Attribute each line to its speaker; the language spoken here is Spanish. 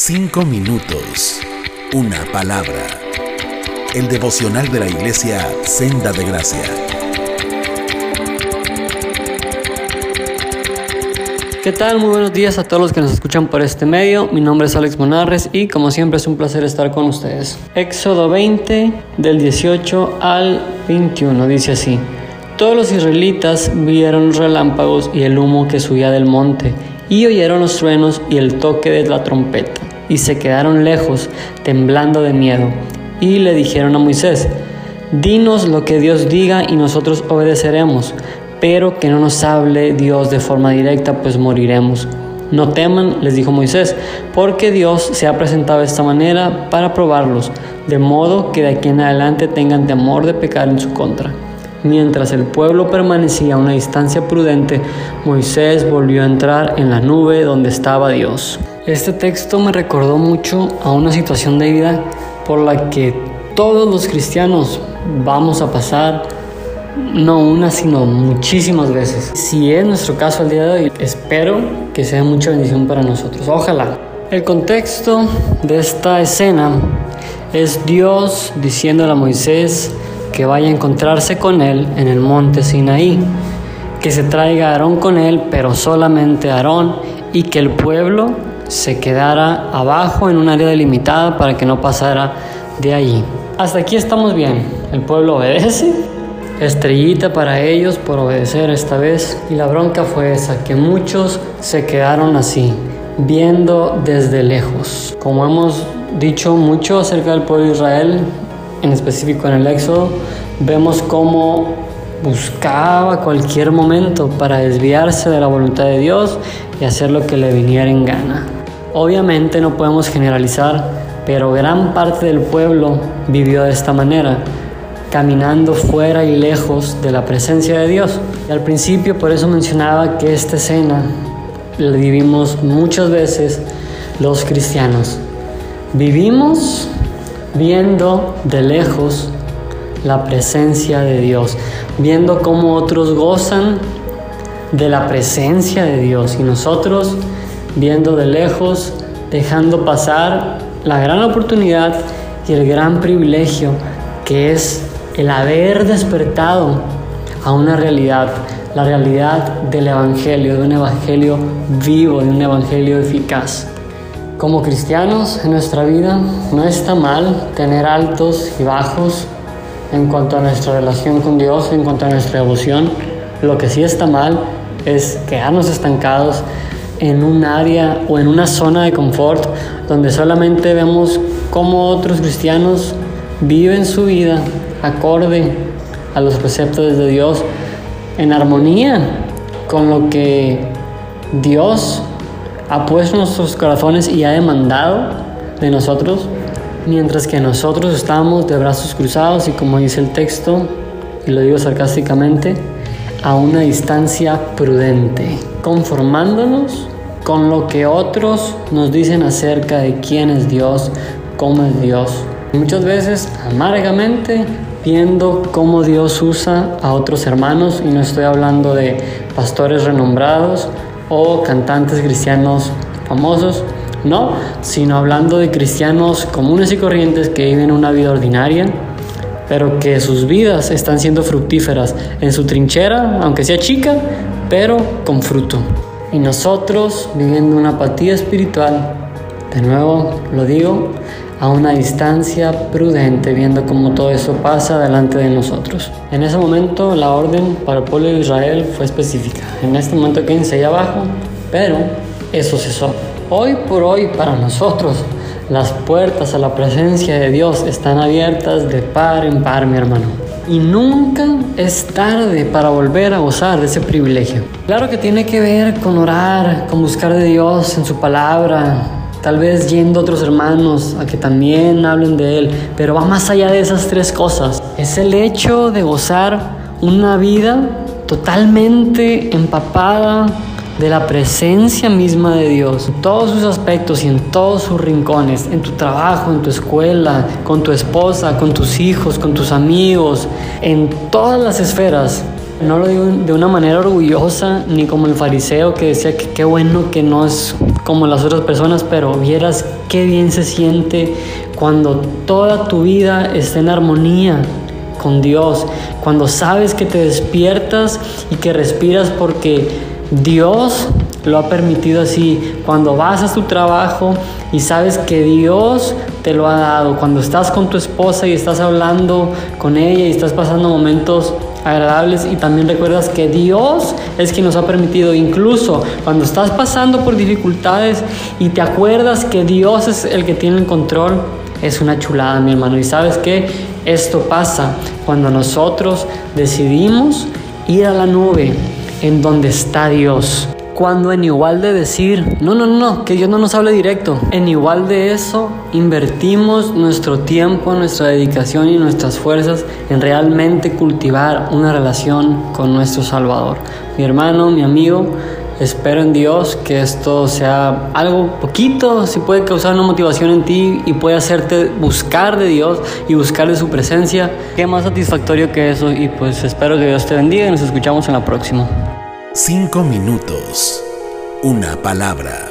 Speaker 1: Cinco minutos. Una palabra. El devocional de la iglesia Senda de Gracia.
Speaker 2: ¿Qué tal? Muy buenos días a todos los que nos escuchan por este medio. Mi nombre es Alex Monarres y como siempre es un placer estar con ustedes. Éxodo 20 del 18 al 21 dice así. Todos los israelitas vieron relámpagos y el humo que subía del monte y oyeron los truenos y el toque de la trompeta y se quedaron lejos, temblando de miedo. Y le dijeron a Moisés, Dinos lo que Dios diga y nosotros obedeceremos, pero que no nos hable Dios de forma directa, pues moriremos. No teman, les dijo Moisés, porque Dios se ha presentado de esta manera para probarlos, de modo que de aquí en adelante tengan temor de pecar en su contra. Mientras el pueblo permanecía a una distancia prudente, Moisés volvió a entrar en la nube donde estaba Dios. Este texto me recordó mucho a una situación de vida por la que todos los cristianos vamos a pasar no una, sino muchísimas veces. Si es nuestro caso el día de hoy, espero que sea mucha bendición para nosotros. Ojalá. El contexto de esta escena es Dios diciéndole a Moisés que vaya a encontrarse con él en el monte Sinaí, que se traiga a Aarón con él, pero solamente Aarón, y que el pueblo se quedara abajo en un área delimitada para que no pasara de allí. Hasta aquí estamos bien. El pueblo obedece. Estrellita para ellos por obedecer esta vez. Y la bronca fue esa, que muchos se quedaron así, viendo desde lejos. Como hemos dicho mucho acerca del pueblo de Israel, en específico en el Éxodo, vemos cómo buscaba cualquier momento para desviarse de la voluntad de Dios y hacer lo que le viniera en gana. Obviamente no podemos generalizar, pero gran parte del pueblo vivió de esta manera, caminando fuera y lejos de la presencia de Dios. Y al principio por eso mencionaba que esta escena la vivimos muchas veces los cristianos. Vivimos viendo de lejos la presencia de Dios, viendo cómo otros gozan de la presencia de Dios y nosotros viendo de lejos, dejando pasar la gran oportunidad y el gran privilegio que es el haber despertado a una realidad, la realidad del Evangelio, de un Evangelio vivo, de un Evangelio eficaz. Como cristianos en nuestra vida no está mal tener altos y bajos en cuanto a nuestra relación con Dios, en cuanto a nuestra devoción. Lo que sí está mal es quedarnos estancados en un área o en una zona de confort donde solamente vemos cómo otros cristianos viven su vida acorde a los preceptos de Dios, en armonía con lo que Dios ha puesto en nuestros corazones y ha demandado de nosotros, mientras que nosotros estamos de brazos cruzados y como dice el texto, y lo digo sarcásticamente, a una distancia prudente, conformándonos con lo que otros nos dicen acerca de quién es Dios, cómo es Dios. muchas veces amargamente viendo cómo Dios usa a otros hermanos, y no estoy hablando de pastores renombrados o cantantes cristianos famosos, no, sino hablando de cristianos comunes y corrientes que viven una vida ordinaria, pero que sus vidas están siendo fructíferas en su trinchera, aunque sea chica, pero con fruto. Y nosotros viviendo una apatía espiritual, de nuevo lo digo, a una distancia prudente, viendo cómo todo eso pasa delante de nosotros. En ese momento la orden para el pueblo de Israel fue específica. En este momento quédense ahí abajo, pero eso cesó. Hoy por hoy para nosotros las puertas a la presencia de Dios están abiertas de par en par, mi hermano. Y nunca es tarde para volver a gozar de ese privilegio. Claro que tiene que ver con orar, con buscar de Dios en su palabra, tal vez yendo a otros hermanos a que también hablen de Él, pero va más allá de esas tres cosas. Es el hecho de gozar una vida totalmente empapada de la presencia misma de Dios, en todos sus aspectos y en todos sus rincones, en tu trabajo, en tu escuela, con tu esposa, con tus hijos, con tus amigos, en todas las esferas. No lo digo de una manera orgullosa, ni como el fariseo que decía que qué bueno que no es como las otras personas, pero vieras qué bien se siente cuando toda tu vida está en armonía con Dios, cuando sabes que te despiertas y que respiras porque Dios lo ha permitido así, cuando vas a tu trabajo y sabes que Dios te lo ha dado, cuando estás con tu esposa y estás hablando con ella y estás pasando momentos agradables y también recuerdas que Dios es quien nos ha permitido, incluso cuando estás pasando por dificultades y te acuerdas que Dios es el que tiene el control, es una chulada, mi hermano. Y sabes que esto pasa cuando nosotros decidimos ir a la nube en donde está Dios. Cuando en igual de decir, no, no, no, que Dios no nos hable directo, en igual de eso invertimos nuestro tiempo, nuestra dedicación y nuestras fuerzas en realmente cultivar una relación con nuestro Salvador. Mi hermano, mi amigo, Espero en Dios que esto sea algo poquito, si puede causar una motivación en ti y puede hacerte buscar de Dios y buscar de su presencia. Qué más satisfactorio que eso y pues espero que Dios te bendiga y nos escuchamos en la próxima.
Speaker 1: Cinco minutos. Una palabra.